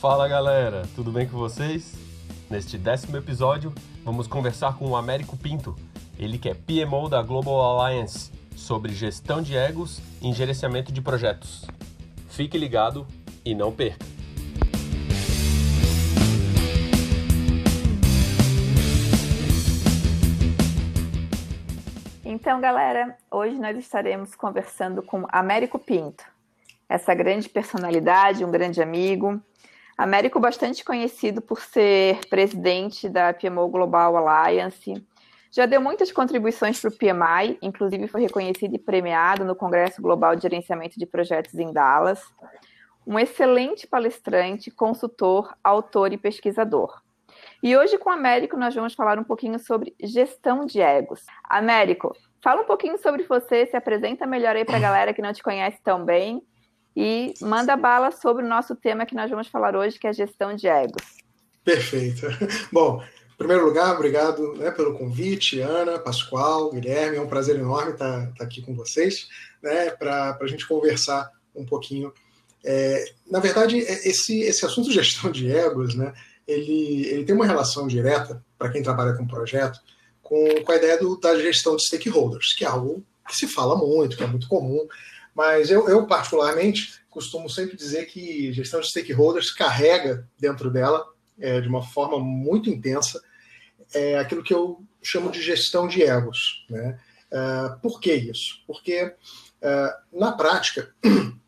Fala galera, tudo bem com vocês? Neste décimo episódio, vamos conversar com o Américo Pinto, ele que é PMO da Global Alliance, sobre gestão de egos em gerenciamento de projetos. Fique ligado e não perca! Então, galera, hoje nós estaremos conversando com Américo Pinto, essa grande personalidade, um grande amigo. Américo bastante conhecido por ser presidente da PMO Global Alliance, já deu muitas contribuições para o PMI, inclusive foi reconhecido e premiado no Congresso Global de Gerenciamento de Projetos em Dallas. Um excelente palestrante, consultor, autor e pesquisador. E hoje com o Américo nós vamos falar um pouquinho sobre gestão de egos. Américo, fala um pouquinho sobre você, se apresenta melhor aí para a galera que não te conhece tão bem e manda bala sobre o nosso tema que nós vamos falar hoje, que é gestão de egos. Perfeito. Bom, primeiro lugar, obrigado né, pelo convite, Ana, Pascoal, Guilherme. É um prazer enorme estar, estar aqui com vocês, né, para a gente conversar um pouquinho. É, na verdade, é, esse, esse assunto de gestão de egos, né, ele, ele tem uma relação direta, para quem trabalha com projeto, com, com a ideia do, da gestão de stakeholders, que é algo que se fala muito, que é muito comum. Mas eu, eu particularmente, costumo sempre dizer que gestão de stakeholders carrega dentro dela, é, de uma forma muito intensa, é aquilo que eu chamo de gestão de egos. Né? Uh, por que isso? Porque, uh, na prática,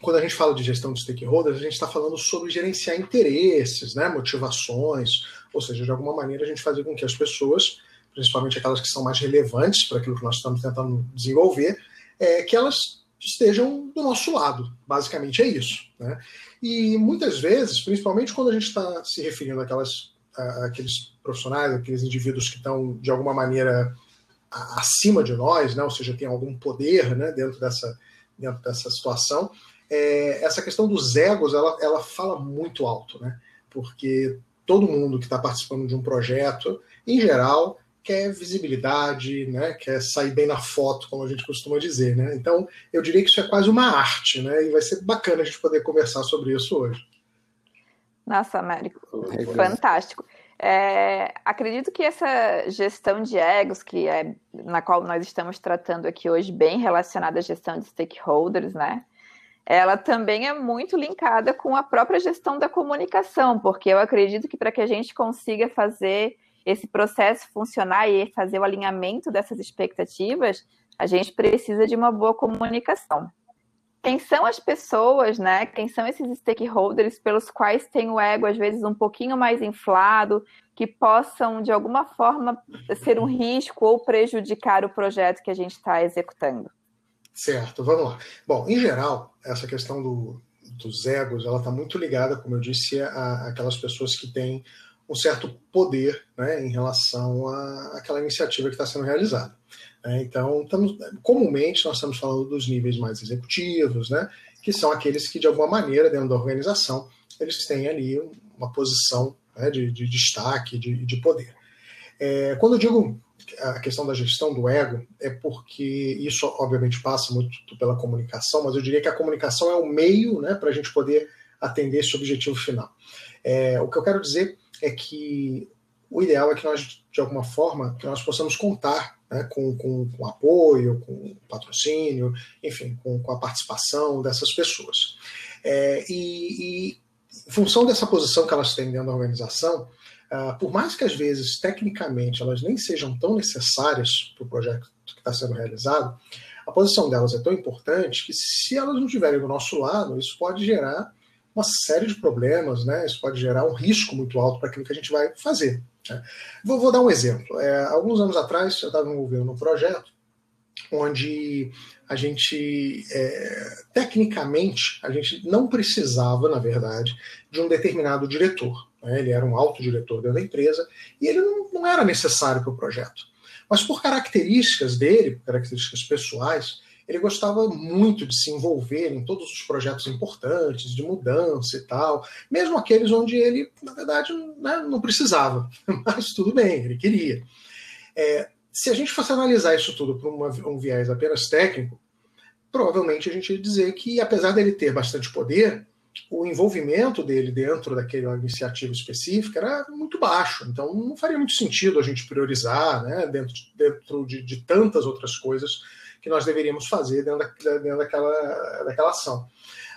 quando a gente fala de gestão de stakeholders, a gente está falando sobre gerenciar interesses, né, motivações, ou seja, de alguma maneira a gente fazer com que as pessoas, principalmente aquelas que são mais relevantes para aquilo que nós estamos tentando desenvolver, é, que elas estejam do nosso lado. Basicamente é isso. Né? E muitas vezes, principalmente quando a gente está se referindo àquelas, àqueles profissionais, aqueles indivíduos que estão, de alguma maneira, acima de nós, né? ou seja, tem algum poder né? dentro, dessa, dentro dessa situação, é, essa questão dos egos ela, ela fala muito alto, né? porque todo mundo que está participando de um projeto, em geral, quer visibilidade, né? quer sair bem na foto, como a gente costuma dizer. Né? Então, eu diria que isso é quase uma arte, né? e vai ser bacana a gente poder conversar sobre isso hoje. Nossa, Américo, fantástico. É, acredito que essa gestão de egos, que é na qual nós estamos tratando aqui hoje, bem relacionada à gestão de stakeholders, né? Ela também é muito linkada com a própria gestão da comunicação, porque eu acredito que para que a gente consiga fazer esse processo funcionar e fazer o alinhamento dessas expectativas, a gente precisa de uma boa comunicação quem são as pessoas, né? Quem são esses stakeholders pelos quais tem o ego às vezes um pouquinho mais inflado, que possam de alguma forma ser um risco ou prejudicar o projeto que a gente está executando. Certo, vamos lá. Bom, em geral, essa questão do, dos egos, ela está muito ligada, como eu disse, a, aquelas pessoas que têm um certo poder né, em relação àquela iniciativa que está sendo realizada. Né? Então, comumente nós estamos falando dos níveis mais executivos, né? que são aqueles que, de alguma maneira, dentro da organização, eles têm ali uma posição né, de, de, destaque, de, de poder. É, quando eu digo a questão da gestão do ego, é porque isso, obviamente, passa muito pela comunicação, mas eu diria que a comunicação é o meio né, para a gente poder atender esse objetivo final. É, o que eu quero dizer é que o ideal é que nós, de alguma forma, que nós possamos contar né, com, com, com, apoio, com patrocínio, enfim, com, com a participação dessas pessoas. É, e, e, em função dessa posição que elas têm dentro da organização, uh, por mais que às vezes, tecnicamente, elas nem sejam tão necessárias para o projeto que está sendo realizado, a posição delas é tão importante que se elas não estiverem do nosso lado, isso pode gerar uma série de problemas, né? Isso pode gerar um risco muito alto para aquilo que a gente vai fazer. Né? Vou, vou, dar um exemplo. É, alguns anos atrás, eu estava envolvido num projeto onde a gente, é, tecnicamente, a gente não precisava, na verdade, de um determinado diretor. Né? Ele era um alto diretor da empresa e ele não, não era necessário para o projeto. Mas por características dele, características pessoais, ele gostava muito de se envolver em todos os projetos importantes, de mudança e tal, mesmo aqueles onde ele, na verdade, né, não precisava, mas tudo bem, ele queria. É, se a gente fosse analisar isso tudo por uma, um viés apenas técnico, provavelmente a gente ia dizer que, apesar dele ter bastante poder, o envolvimento dele dentro daquela iniciativa específica era muito baixo. Então, não faria muito sentido a gente priorizar né, dentro, dentro de, de tantas outras coisas que nós deveríamos fazer dentro, da, dentro daquela, daquela ação.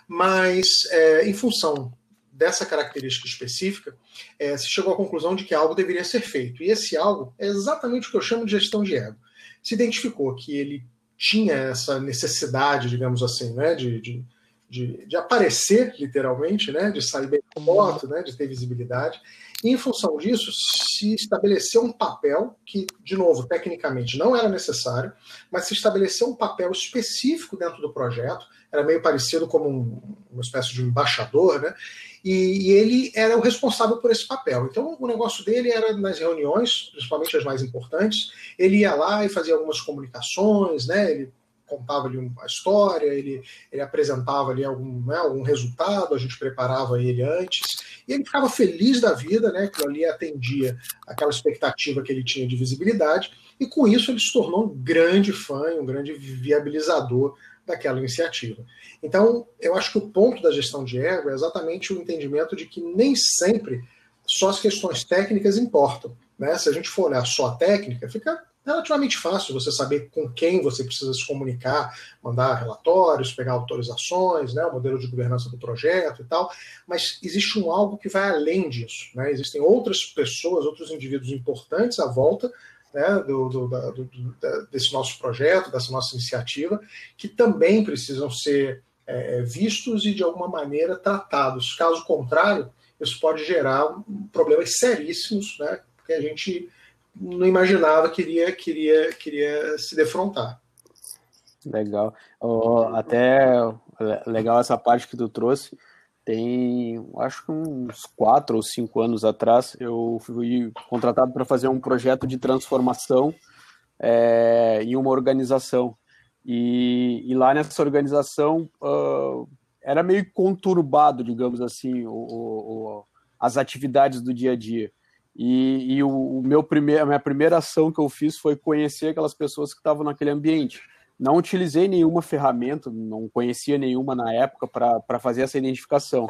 Mas, é, em função dessa característica específica, é, se chegou à conclusão de que algo deveria ser feito. E esse algo é exatamente o que eu chamo de gestão de ego. Se identificou que ele tinha essa necessidade, digamos assim, né, de, de de, de aparecer, literalmente, né, de sair bem foto, né, de ter visibilidade. E, em função disso, se estabeleceu um papel que, de novo, tecnicamente não era necessário, mas se estabeleceu um papel específico dentro do projeto, era meio parecido como um, uma espécie de embaixador, né? E, e, ele era o responsável por esse papel. Então, o negócio dele era nas reuniões, principalmente as mais importantes, ele ia lá e fazia algumas comunicações, né? Ele contava ali uma história, ele, ele apresentava ali algum, né, algum resultado, a gente preparava ele antes, e ele ficava feliz da vida, né, que ali atendia aquela expectativa que ele tinha de visibilidade, e com isso ele se tornou um grande fã, um grande viabilizador daquela iniciativa. Então, eu acho que o ponto da gestão de ego é exatamente o entendimento de que nem sempre só as questões técnicas importam. Né? Se a gente for olhar só a técnica, fica relativamente fácil você saber com quem você precisa se comunicar, mandar relatórios, pegar autorizações, né, o modelo de governança do projeto e tal, mas existe um algo que vai além disso. Né? Existem outras pessoas, outros indivíduos importantes à volta né, do, do, da, do, desse nosso projeto, dessa nossa iniciativa, que também precisam ser é, vistos e de alguma maneira tratados. Caso contrário, isso pode gerar problemas seríssimos, né, porque a gente não imaginava que iria, queria, queria se defrontar. Legal. Oh, até legal essa parte que tu trouxe. Tem, acho que uns quatro ou cinco anos atrás, eu fui contratado para fazer um projeto de transformação é, em uma organização. E, e, lá nessa organização uh, era meio conturbado, digamos assim, o, o, as atividades do dia a dia. E, e o, o, meu primeiro, a minha primeira ação que eu fiz foi conhecer aquelas pessoas que estavam naquele ambiente. Não utilizei nenhuma ferramenta, não conhecia nenhuma na época para fazer essa identificação,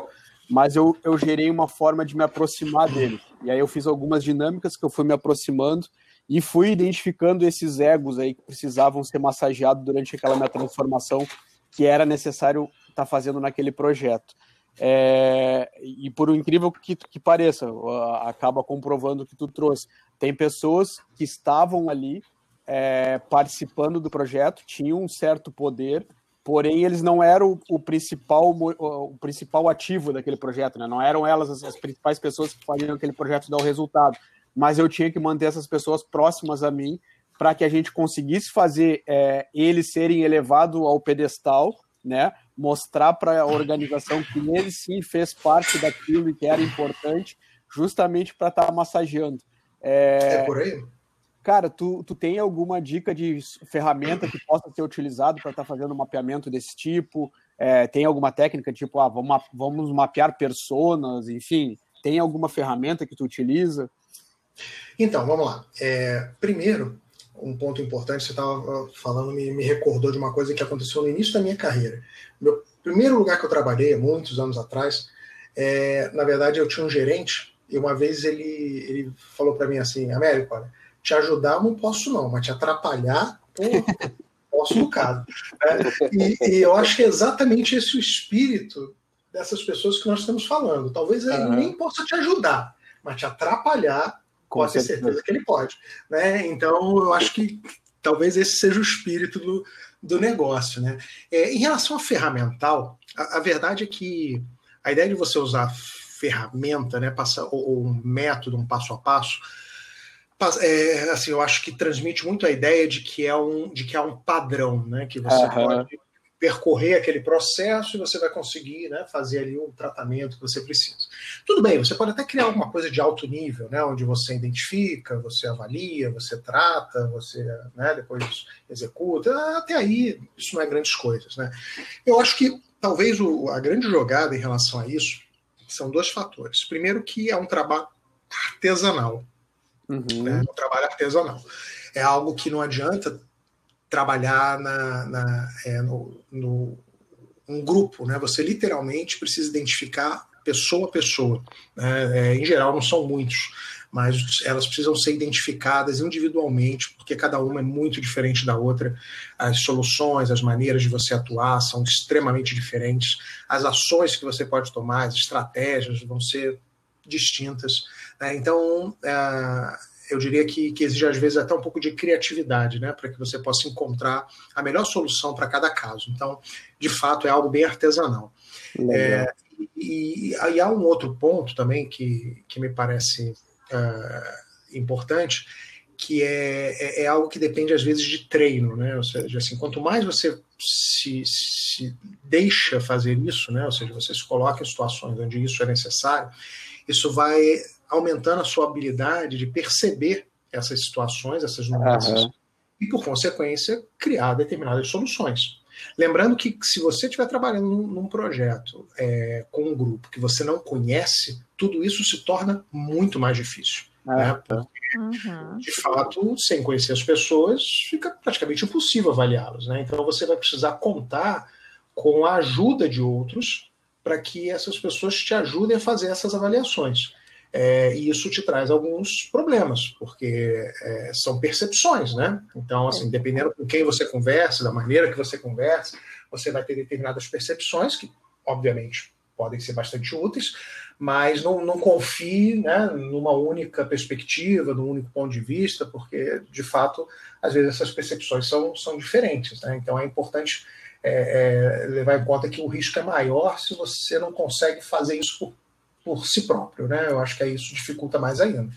mas eu, eu gerei uma forma de me aproximar dele. E aí eu fiz algumas dinâmicas que eu fui me aproximando e fui identificando esses egos aí que precisavam ser massageados durante aquela minha transformação que era necessário estar tá fazendo naquele projeto. É, e por incrível que, que pareça, acaba comprovando o que tu trouxe. Tem pessoas que estavam ali é, participando do projeto, tinham um certo poder, porém eles não eram o, principal, o principal ativo daquele projeto, né? não eram elas as, as principais pessoas que faziam aquele projeto dar o resultado. Mas eu tinha que manter essas pessoas próximas a mim para que a gente conseguisse fazer é, eles serem elevados ao pedestal, né? mostrar para a organização que ele sim fez parte daquilo e que era importante, justamente para estar tá massageando. É... é, por aí? Cara, tu, tu tem alguma dica de ferramenta que possa ser utilizado para estar tá fazendo um mapeamento desse tipo? É, tem alguma técnica, tipo, ah, vamos, vamos mapear personas, enfim, tem alguma ferramenta que tu utiliza? Então, vamos lá. É, primeiro, um ponto importante, você estava falando, me, me, recordou de uma coisa que aconteceu no início da minha carreira. Meu primeiro lugar que eu trabalhei, muitos anos atrás, é, na verdade eu tinha um gerente, e uma vez ele, ele falou para mim assim, Américo, olha, te ajudar eu não posso não, mas te atrapalhar, posso no caso. É, e, e, eu acho que é exatamente esse o espírito dessas pessoas que nós estamos falando. Talvez ele uhum. nem possa te ajudar, mas te atrapalhar, com pode ter certeza que ele pode. Né? Então, eu acho que talvez esse seja o espírito do, do negócio. Né? É, em relação a ferramental, a, a, verdade é que a ideia de você usar ferramenta, né, passa, ou, ou um método, um passo a passo, é, assim, eu acho que transmite muito a ideia de que é um, de que é um padrão, né, que você uhum. pode percorrer aquele processo e você vai conseguir né, fazer ali o tratamento que você precisa. Tudo bem, você pode até criar alguma coisa de alto nível, né, onde você identifica, você avalia, você trata, você né, depois executa. Até aí, isso não é grandes coisas. Né? Eu acho que talvez o, a grande jogada em relação a isso são dois fatores. Primeiro, que é um trabalho artesanal. Uhum. Né, um trabalho artesanal. é algo que não adianta trabalhar na, na é, no, no, um grupo, né? Você literalmente precisa identificar pessoa a pessoa. Né? É, em geral, não são muitos, mas elas precisam ser identificadas individualmente, porque cada uma é muito diferente da outra. As soluções, as maneiras de você atuar são extremamente diferentes. As ações que você pode tomar, as estratégias vão ser distintas. Né? Então, é, eu diria que, que, exige às vezes até um pouco de criatividade, né, para que você possa encontrar a melhor solução para cada caso. Então, de fato, é algo bem artesanal. É, e, e, há um outro ponto também que, que me parece uh, importante, que é, é, é, algo que depende às vezes de treino, né? Ou seja, assim, quanto mais você se, se deixa fazer isso, né? Ou seja, você se coloca em situações onde isso é necessário, isso vai aumentando a sua habilidade de perceber essas situações, essas nuances, uhum. e por consequência criar determinadas soluções. Lembrando que se você estiver trabalhando num, num projeto é, com um grupo que você não conhece, tudo isso se torna muito mais difícil. Ah, né? Tá. Uhum. De fato, sem conhecer as pessoas, fica praticamente impossível avaliá-los. Né? Então você vai precisar contar com a ajuda de outros para que essas pessoas te ajudem a fazer essas avaliações. É, e isso te traz alguns problemas, porque é, são percepções, né? Então, assim, é. dependendo com quem você conversa, da maneira que você conversa, você vai ter determinadas percepções que, obviamente, podem ser bastante úteis, mas não, não confie né, numa única perspectiva, num único ponto de vista, porque, de fato, às vezes essas percepções são, são diferentes. Né? Então, é importante é, é, levar em conta que o risco é maior se você não consegue fazer isso por por si próprio, né? Eu acho que isso dificulta mais ainda.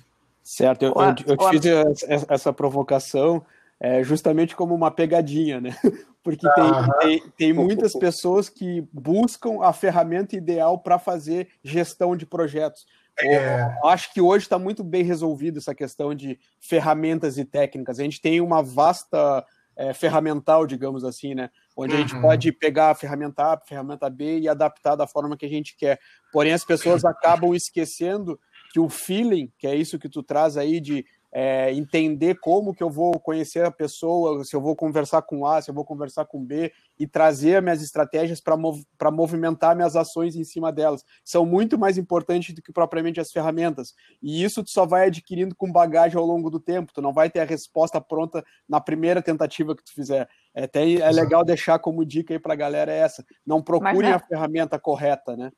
Certo, eu, eu, eu te fiz essa provocação é, justamente como uma pegadinha, né? Porque tem, tem, tem, muitas pessoas que buscam a ferramenta ideal para fazer gestão de projetos. É... acho que hoje está muito bem resolvido essa questão de ferramentas e técnicas. A gente tem uma vasta é, ferramental, digamos assim, né? Onde a gente uhum. pode pegar a ferramenta A, a ferramenta B e adaptar da forma que a gente quer. Porém, as pessoas acabam esquecendo que o feeling, que é isso que tu traz aí de é, entender como que eu vou conhecer a pessoa, se eu vou conversar com A, se eu vou conversar com B, e trazer minhas estratégias para mov movimentar minhas ações em cima delas. São muito mais importantes do que propriamente as ferramentas. E isso tu só vai adquirindo com bagagem ao longo do tempo. Tu não vai ter a resposta pronta na primeira tentativa que tu fizer. É, tem, é legal deixar como dica aí para a galera essa. Não procurem é... a ferramenta correta, né?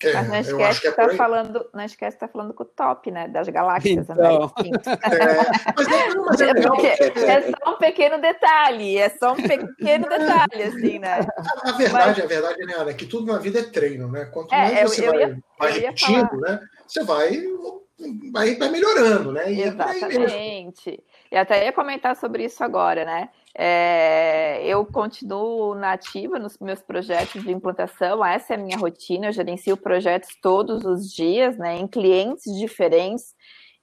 É, mas não esquece que, é tá falando, não esquece que tá falando com o top, né? Das galáxias. Então. É, mas é, mas é, porque é só um pequeno detalhe, é só um pequeno detalhe, assim, né? A, a verdade, mas... a verdade, né, Ana, é que tudo na vida é treino, né? Quanto é, mais você eu, vai, ia, vai repetindo, falar... né? Você vai, vai, vai melhorando, né? E Exatamente. E até ia comentar sobre isso agora, né? É, eu continuo nativa nos meus projetos de implantação, essa é a minha rotina, eu gerencio projetos todos os dias, né, em clientes diferentes.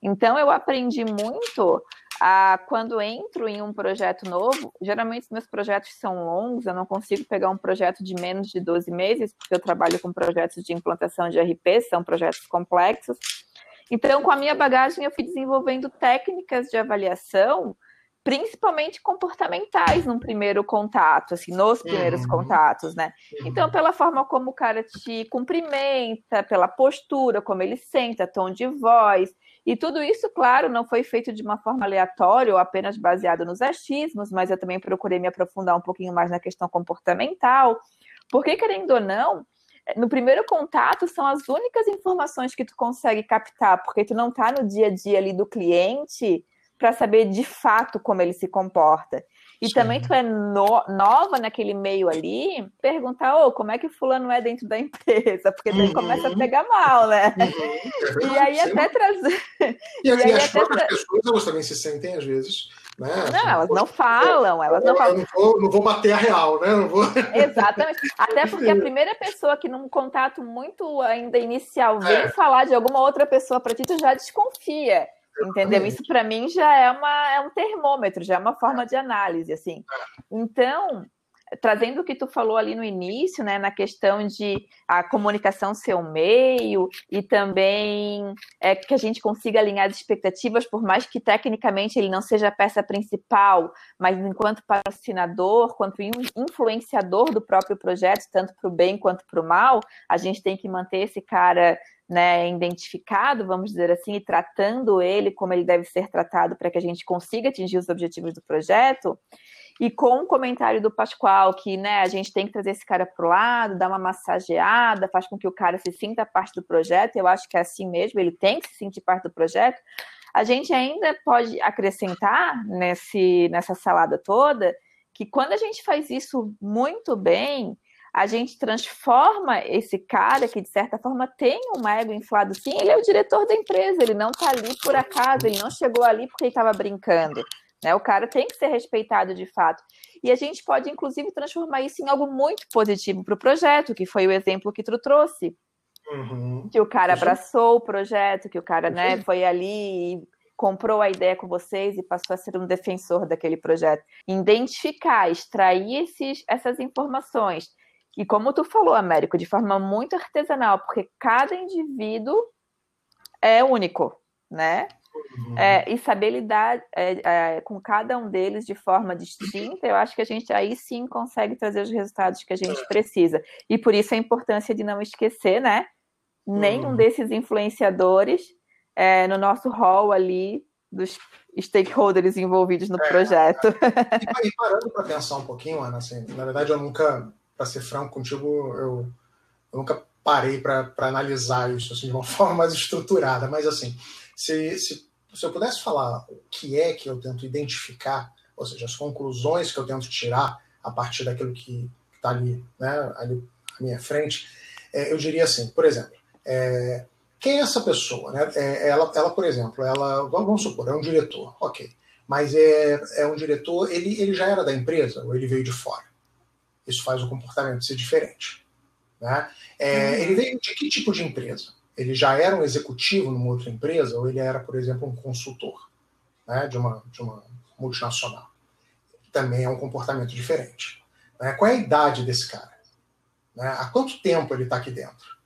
Então, eu aprendi muito a, quando entro em um projeto novo, geralmente meus projetos são longos, eu não consigo pegar um projeto de menos de 12 meses, porque eu trabalho com projetos de implantação de RP, são projetos complexos. Então, com a minha bagagem, eu fui desenvolvendo técnicas de avaliação principalmente comportamentais num primeiro contato, assim, nos primeiros uhum. contatos, né? Uhum. Então, pela forma como o cara te cumprimenta, pela postura, como ele senta, tom de voz, e tudo isso, claro, não foi feito de uma forma aleatória ou apenas baseado nos achismos, mas eu também procurei me aprofundar um pouquinho mais na questão comportamental, porque, querendo ou não, no primeiro contato são as únicas informações que tu consegue captar, porque tu não está no dia a dia ali do cliente, para saber de fato como ele se comporta. E Sim. também tu é no, nova naquele meio ali, perguntar, oh, como é que o fulano é dentro da empresa? Porque daí uhum. começa a pegar mal, né? Uhum. e aí até trazer. E, e aí as próprias tra... pessoas elas também se sentem, às vezes. Né? Não, assim, elas não falam, elas não falam. Não vou, não vou bater a real, né? Não vou... Exatamente. Até porque a primeira pessoa que num contato muito ainda inicial vem é. falar de alguma outra pessoa para ti, tu já desconfia. Entendeu? Isso para mim já é, uma, é um termômetro, já é uma forma de análise, assim. Então, trazendo o que tu falou ali no início, né, na questão de a comunicação ser um meio e também é, que a gente consiga alinhar as expectativas, por mais que tecnicamente ele não seja a peça principal, mas enquanto patrocinador, quanto influenciador do próprio projeto, tanto para o bem quanto para o mal, a gente tem que manter esse cara né, identificado, vamos dizer assim, e tratando ele como ele deve ser tratado para que a gente consiga atingir os objetivos do projeto. E com o comentário do Pascoal, que né, a gente tem que trazer esse cara para o lado, dar uma massageada, faz com que o cara se sinta parte do projeto, eu acho que é assim mesmo, ele tem que se sentir parte do projeto. A gente ainda pode acrescentar nesse, nessa salada toda que quando a gente faz isso muito bem, a gente transforma esse cara que, de certa forma, tem um ego inflado sim, ele é o diretor da empresa, ele não está ali por acaso, ele não chegou ali porque ele estava brincando. Né? O cara tem que ser respeitado de fato. E a gente pode, inclusive, transformar isso em algo muito positivo para o projeto, que foi o exemplo que tu trouxe. Uhum. Que o cara abraçou o projeto, que o cara né, foi ali e comprou a ideia com vocês e passou a ser um defensor daquele projeto. Identificar, extrair esses, essas informações e como tu falou, Américo, de forma muito artesanal, porque cada indivíduo é único, né? Uhum. É, e saber lidar é, é, com cada um deles de forma distinta, eu acho que a gente aí sim consegue trazer os resultados que a gente é. precisa. E por isso a importância de não esquecer, né? Nenhum uhum. desses influenciadores é, no nosso hall ali dos stakeholders envolvidos no é. projeto. E, parando para pensar um pouquinho, Ana, assim, na verdade eu nunca para ser franco contigo, eu, eu nunca parei para analisar isso assim, de uma forma mais estruturada. Mas, assim, se, se, se eu pudesse falar o que é que eu tento identificar, ou seja, as conclusões que eu tento tirar a partir daquilo que está ali, né, ali à minha frente, é, eu diria assim, por exemplo, é, quem é essa pessoa? Né? É, ela, ela, por exemplo, ela, vamos supor, é um diretor, ok. Mas é, é um diretor, ele, ele já era da empresa ou ele veio de fora? Isso faz o comportamento ser diferente. Né? É, uhum. Ele veio de que tipo de empresa? Ele já era um executivo numa outra empresa ou ele era, por exemplo, um consultor né, de, uma, de uma multinacional? Também é um comportamento diferente. Né? Qual é a idade desse cara? Né? Há quanto tempo ele está aqui dentro?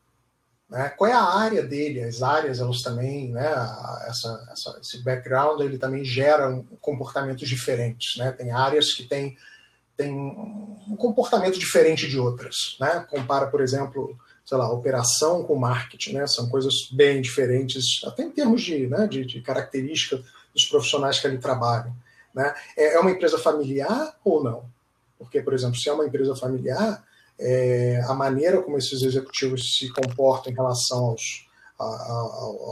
Né? Qual é a área dele? As áreas, elas também, né, essa, essa, esse background, ele também gera comportamentos diferentes. Né? Tem áreas que têm tem um comportamento diferente de outras. Né? Compara, por exemplo, sei lá, operação com marketing, né? são coisas bem diferentes, até em termos de, né, de, de característica dos profissionais que ali trabalham. Né? É, é uma empresa familiar ou não? Porque, por exemplo, se é uma empresa familiar, é, a maneira como esses executivos se comportam em relação aos, a, a,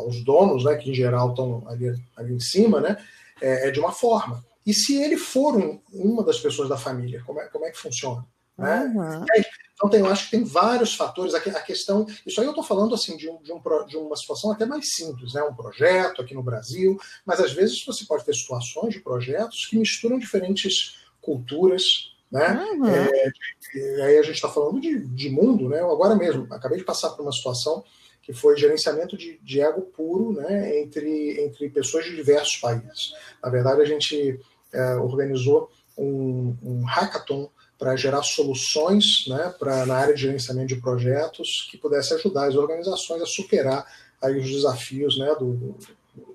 aos donos, né, que em geral estão ali, ali em cima, né, é, é de uma forma. E se ele for um, uma das pessoas da família, como é, como é que funciona? Né? Uhum. Aí, então, tem, eu acho que tem vários fatores. A, a questão. Isso aí eu estou falando assim de, um, de, um, de, uma situação até mais simples, né? um projeto aqui no Brasil, mas às vezes você pode ter situações de projetos que misturam diferentes culturas. Né? Uhum. É, aí a gente está falando de, de mundo, né? Eu agora mesmo, acabei de passar por uma situação que foi gerenciamento de, de ego puro né, entre, entre pessoas de diversos países. Na verdade, a gente é, organizou um, um hackathon para gerar soluções né, pra, na área de gerenciamento de projetos que pudesse ajudar as organizações a superar aí, os desafios né, do, do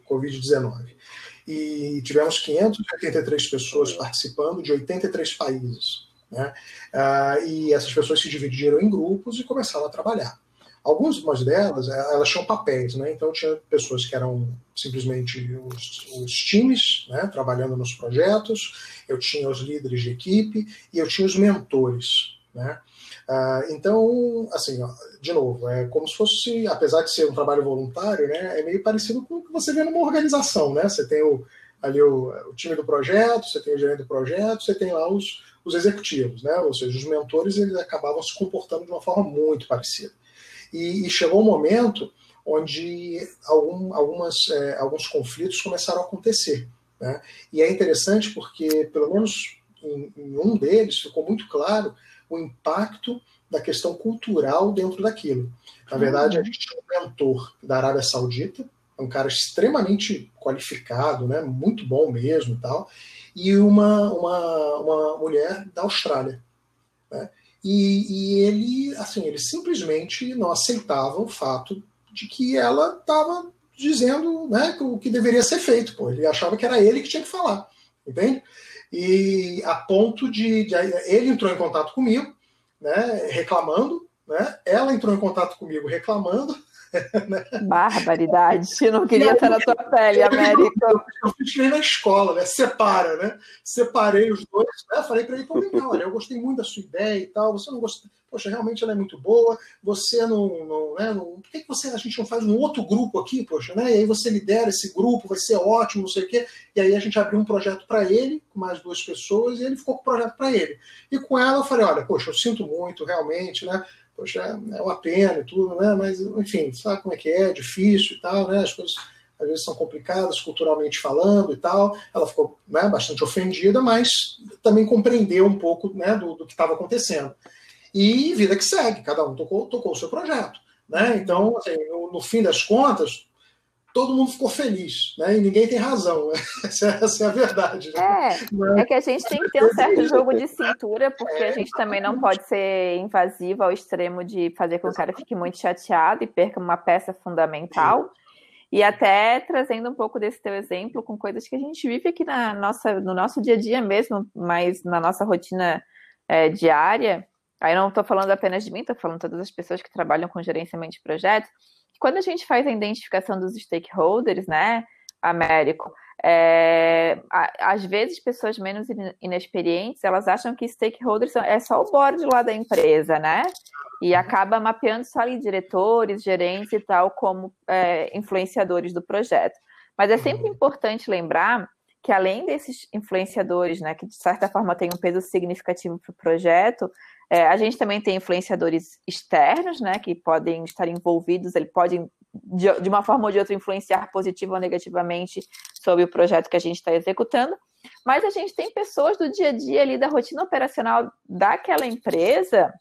Covid-19. E tivemos 583 pessoas participando de 83 países. Né? Uh, e essas pessoas se dividiram em grupos e começaram a trabalhar. Algumas delas, eh, elas tinham papéis, né? Então tinha pessoas que eram simplesmente os, os times, né? Trabalhando nos projetos. Eu tinha os líderes de equipe e eu tinha os mentores, né? Ah, então, assim, ó, de novo, é como se fosse, apesar de ser um trabalho voluntário, né? É meio parecido com o que você vê numa organização, né? Você tem o, ali o, o time do projeto, você tem o gerente do projeto, você tem lá os, os executivos, né? Ou seja, os mentores eles acabavam se comportando de uma forma muito parecida. E, e chegou um momento onde algum, algumas, é, alguns conflitos começaram a acontecer. Né? E é interessante porque, pelo menos em, em, um deles, ficou muito claro o impacto da questão cultural dentro daquilo. Na verdade, a uhum. gente tinha um mentor da Arábia Saudita, um cara extremamente qualificado, né? muito bom mesmo e tal, e uma, uma, uma mulher da Austrália. Né? E, e, ele, assim, ele simplesmente não aceitava o fato de que ela estava dizendo né, o que deveria ser feito. Pô. Ele achava que era ele que tinha que falar, entende? E a ponto de, de ele entrou em contato comigo, né, reclamando, né? Ela entrou em contato comigo reclamando, Barbaridade. Eu não queria estar na tua pele, América. Eu fiquei na escola, né? Separa, né? Separei os dois, né? Falei para ele, pô, não, olha, eu gostei muito da sua ideia e tal. Você não gostou? Poxa, realmente ela é muito boa. Você não, não, né? Não... Por que, que você, a gente não faz um outro grupo aqui, poxa, né? E aí você lidera esse grupo, vai ser ótimo, não sei o quê. E aí a gente abriu um projeto para ele, com mais duas pessoas, e ele ficou com o projeto para ele. E com ela eu falei, olha, poxa, eu sinto muito, realmente, né? Poxa, é uma pena e tudo, né? Mas, enfim, sabe como é que é? Difícil e tal, né? As coisas às vezes são complicadas culturalmente falando e tal. Ela ficou né, bastante ofendida, mas também compreendeu um pouco né, do, do que estava acontecendo. E vida que segue, cada um tocou, tocou o seu projeto. Né? Então, assim, no fim das contas, todo mundo ficou feliz, né? E ninguém tem razão. Né? Essa, essa, é a verdade. Né? É, é que a gente tem que ter um certo jogo de cintura, porque a gente também não pode ser invasivo ao extremo de fazer com que o cara fique muito chateado e perca uma peça fundamental. E até trazendo um pouco desse teu exemplo com coisas que a gente vive aqui na nossa, no nosso dia a dia mesmo, mas na nossa rotina é, diária. Aí não estou falando apenas de mim, estou falando de todas as pessoas que trabalham com gerenciamento de projetos quando a gente faz a identificação dos stakeholders, né, Américo, é, às vezes pessoas menos inexperientes, elas acham que stakeholders é só o board lá da empresa, né? E uhum. acaba mapeando só ali diretores, gerentes e tal como é, influenciadores do projeto. Mas é sempre uhum. importante lembrar que além desses influenciadores, né, que de certa forma têm um peso significativo para o projeto, é, a gente também tem influenciadores externos, né, que podem estar envolvidos, ele podem, de, de uma forma ou de outra, influenciar positiva ou negativamente sobre o projeto que a gente está executando. Mas a gente tem pessoas do dia a dia ali da rotina operacional daquela empresa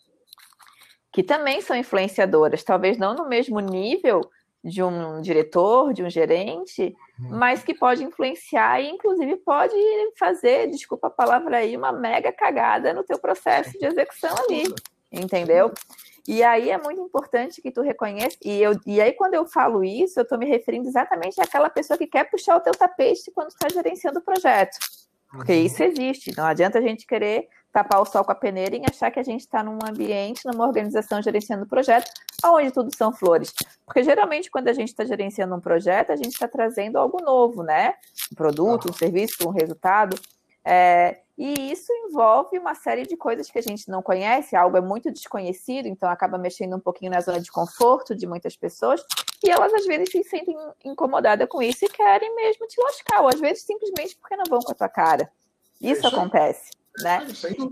que também são influenciadoras, talvez não no mesmo nível de um diretor, de um gerente, uhum. mas que pode influenciar e, inclusive, pode fazer, desculpa a palavra aí, uma mega cagada no teu processo de execução ali, entendeu? E aí é muito importante que tu reconheça, e, eu, e aí quando eu falo isso, eu estou me referindo exatamente àquela pessoa que quer puxar o teu tapete quando está gerenciando o projeto, porque uhum. isso existe, não adianta a gente querer tapar o sol com a peneira e achar que a gente está num ambiente, numa organização gerenciando projeto, onde tudo são flores. Porque geralmente, quando a gente está gerenciando um projeto, a gente está trazendo algo novo, né? Um produto, um serviço, um resultado. É, e isso envolve uma série de coisas que a gente não conhece, algo é muito desconhecido, então acaba mexendo um pouquinho na zona de conforto de muitas pessoas, e elas às vezes se sentem incomodadas com isso e querem mesmo te lascar, ou às vezes simplesmente porque não vão com a tua cara. Isso acontece né?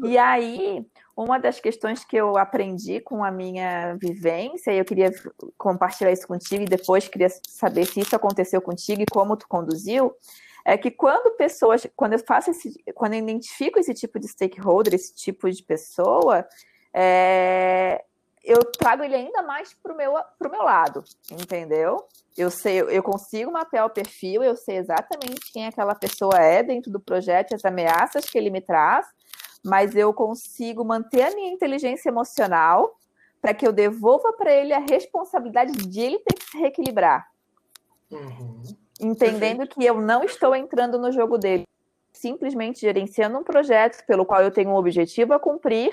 E aí, uma das questões que eu aprendi com a minha vivência, e eu queria compartilhar isso contigo, e depois queria saber se isso aconteceu contigo e como tu conduziu, é que quando pessoas, quando eu faço esse, quando eu identifico esse tipo de stakeholder, esse tipo de pessoa, é, eu trago ele ainda mais para o meu, pro meu lado, entendeu? Eu sei, eu consigo mapear o perfil, eu sei exatamente quem aquela pessoa é dentro do projeto, as ameaças que ele me traz, mas eu consigo manter a minha inteligência emocional para que eu devolva para ele a responsabilidade de ele ter que se reequilibrar. Uhum. Entendendo Perfeito. que eu não estou entrando no jogo dele, simplesmente gerenciando um projeto pelo qual eu tenho um objetivo a cumprir,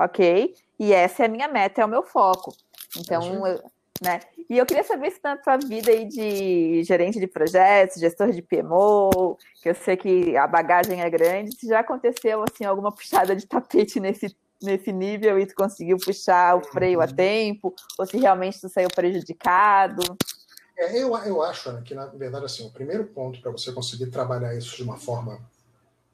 ok? E essa é a minha meta, é o meu foco. Então, eu, né? E eu queria saber se na tua vida aí de gerente de projetos, gestor de PMO, que eu sei que a bagagem é grande, se já aconteceu assim alguma puxada de tapete nesse nesse nível e tu conseguiu puxar o freio a uhum. tempo, ou se realmente tu saiu prejudicado? É, eu, eu acho Ana, que, na verdade, assim, o primeiro ponto para você conseguir trabalhar isso de uma forma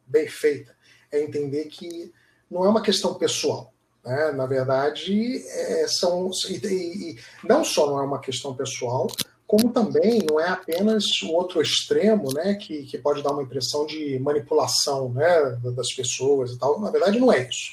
bem feita é entender que não é uma questão pessoal. Né? Na verdade, é, são e, e, não só não é uma questão pessoal, como também não é apenas o outro extremo, né, que, que pode dar uma impressão de manipulação, né, das pessoas e tal. Na verdade, não é isso.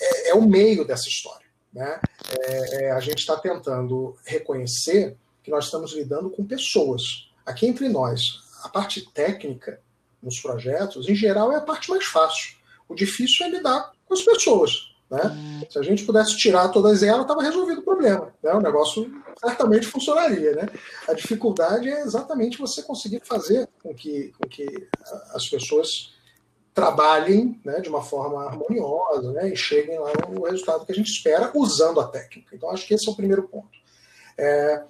É, é o meio dessa história, né? É, é a gente está tentando reconhecer que nós estamos lidando com pessoas. Aqui entre nós, a parte técnica nos projetos, em geral, é a parte mais fácil. O difícil é lidar com as pessoas Né? Hum. Se a gente pudesse tirar todas elas, estava resolvido o problema. Né? O negócio certamente funcionaria. Né? A dificuldade é exatamente você conseguir fazer com que, com que as pessoas trabalhem né, de uma forma harmoniosa né, e cheguem lá no resultado que a gente espera usando a técnica. Então, acho que esse é o primeiro ponto. É,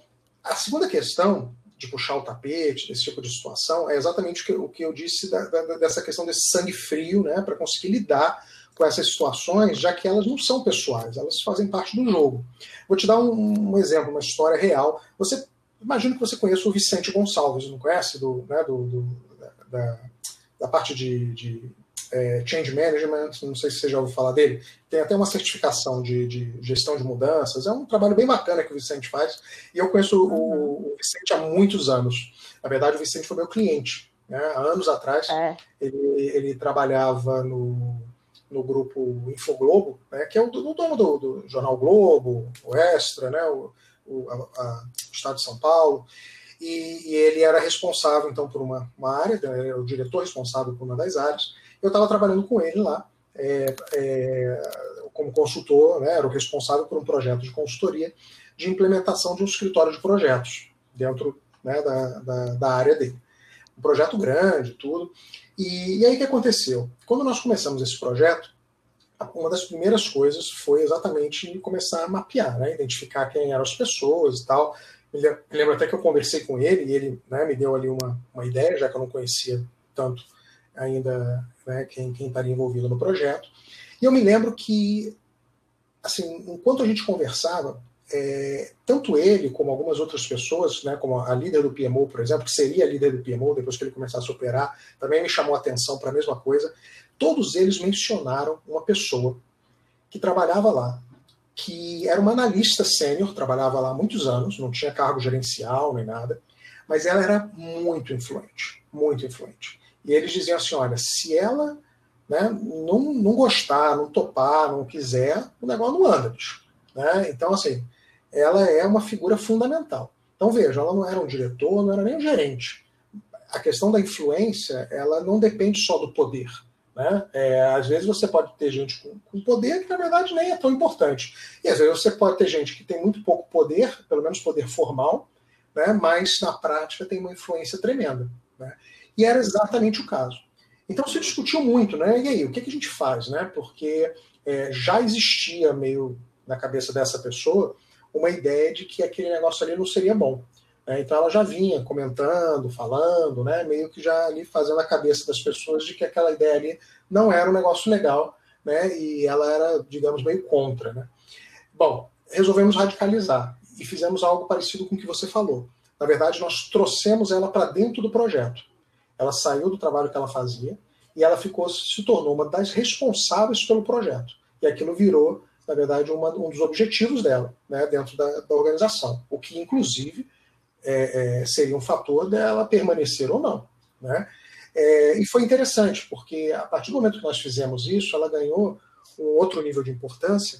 a segunda questão de puxar o tapete, desse tipo de situação, é exatamente o que, o que eu disse da, da, dessa questão desse sangue frio, né, para conseguir lidar com essas situações, já que elas não são pessoais, elas fazem parte do jogo. Vou te dar um, um exemplo, uma história real. Você imagino que você conheça o Vicente Gonçalves, não conhece? Do, né, do, do da, da, parte de, de é, change management, não sei se você já ouviu falar dele. Tem até uma certificação de, de, gestão de mudanças. É um trabalho bem bacana que o Vicente faz. E eu conheço uhum. o, o, Vicente há muitos anos. Na verdade, o Vicente foi meu cliente. Né? Há anos atrás, é. ele, ele trabalhava no no grupo Infoglobo, né, que é o, o dono do, do, Jornal Globo, o Extra, né, o, o, a, a, o Estado de São Paulo, e, e, ele era responsável então por uma, uma área, né, era o diretor responsável por uma das áreas. Eu estava trabalhando com ele lá, é, é, como consultor, né, era o responsável por um projeto de consultoria de implementação de um escritório de projetos dentro né, da, da, da área dele. Um projeto grande, tudo. E, e aí o que aconteceu? Quando nós começamos esse projeto, uma das primeiras coisas foi exatamente começar a mapear, né? identificar quem eram as pessoas e tal. Me lembro até que eu conversei com ele e ele né, me deu ali uma, uma ideia, já que eu não conhecia tanto ainda né, quem, quem estaria envolvido no projeto. E eu me lembro que, assim, enquanto a gente conversava, é, tanto ele como algumas outras pessoas, né, como a líder do PMO, por exemplo, que seria a líder do PMO depois que ele começasse a operar, também me chamou a atenção para a mesma coisa. Todos eles mencionaram uma pessoa que trabalhava lá, que era uma analista sênior, trabalhava lá há muitos anos, não tinha cargo gerencial nem nada, mas ela era muito influente, muito influente. E eles diziam assim: olha, se ela né, não, não gostar, não topar, não quiser, o negócio não anda. Né? Então, assim, ela é uma figura fundamental. Então, veja, ela não era um diretor, não era nem um gerente. A questão da influência, ela não depende só do poder. Né? É, às vezes você pode ter gente com, com, poder que, na verdade, nem é tão importante. E às vezes você pode ter gente que tem muito pouco poder, pelo menos poder formal, né? mas na prática tem uma influência tremenda. Né? E era exatamente o caso. Então se discutiu muito, né? E aí, o que, que a gente faz? Né? Porque é, já existia meio na cabeça dessa pessoa uma ideia de que aquele negócio ali não seria bom. Né? Então ela já vinha comentando, falando, né? meio que já ali fazendo a cabeça das pessoas de que aquela ideia ali não era um negócio legal, né? e ela era, digamos, meio contra. Né? Bom, resolvemos radicalizar e fizemos algo parecido com o que você falou. Na verdade, nós trouxemos ela para dentro do projeto. Ela saiu do trabalho que ela fazia e ela ficou se tornou uma das responsáveis pelo projeto. E aquilo virou na verdade, uma, um dos objetivos dela né, dentro da, da organização, o que, inclusive, é, é, seria um fator dela permanecer ou não. Né? É, e foi interessante, porque a partir do momento que nós fizemos isso, ela ganhou um outro nível de importância,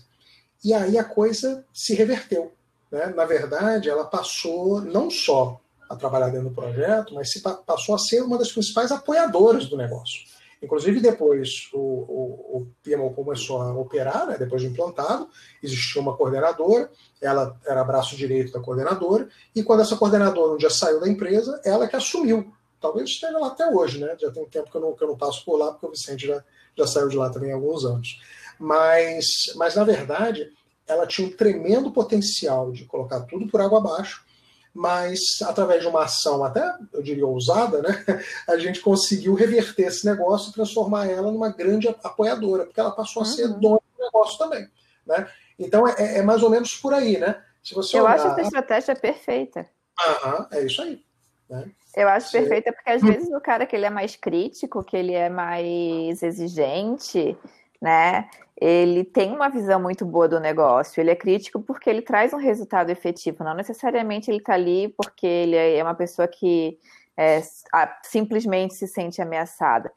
e aí a coisa se reverteu. Né? Na verdade, ela passou não só a trabalhar dentro do projeto, mas se passou a ser uma das principais apoiadoras do negócio. Inclusive, depois o, o, o PMO começou a operar, né, depois de implantado, existia uma coordenadora, ela era braço direito da coordenadora, e quando essa coordenadora um dia saiu da empresa, ela que assumiu. Talvez esteja lá até hoje, né? Já tem um tempo que eu não, que eu não passo por lá, porque o Vicente já, já saiu de lá também há alguns anos. Mas, mas, na verdade, ela tinha um tremendo potencial de colocar tudo por água abaixo mas através de uma ação até, eu diria, ousada, né, a gente conseguiu reverter esse negócio e transformar ela numa grande apoiadora, porque ela passou a ser uhum. dona do negócio também. Né? Então é, é, mais ou menos por aí, né? Se você eu olhar... acho essa estratégia perfeita. Aham, é isso aí. Né? Eu acho perfeita, porque às vezes o cara que ele é mais crítico, que ele é mais exigente, né? Ele tem uma visão muito boa do negócio. Ele é crítico porque ele traz um resultado efetivo. Não necessariamente ele está ali porque ele é uma pessoa que é, simplesmente se sente ameaçada.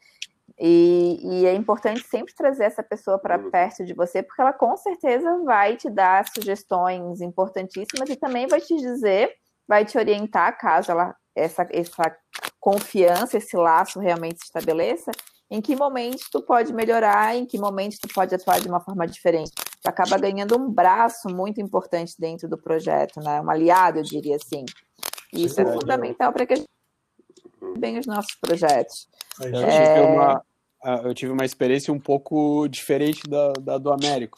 E, e, é importante sempre trazer essa pessoa para uhum. perto de você, porque ela com certeza vai te dar sugestões importantíssimas e também vai te dizer, vai te orientar caso ela, essa, essa confiança, esse laço realmente se estabeleça em que momentos tu pode melhorar, em que momentos tu pode atuar de uma forma diferente. Tu acaba ganhando um braço muito importante dentro do projeto, né? Um aliado, eu diria assim. E isso é fundamental para que a gente bem os nossos projetos. Eu, é... tive uma, eu tive uma experiência um pouco diferente da, da do Américo.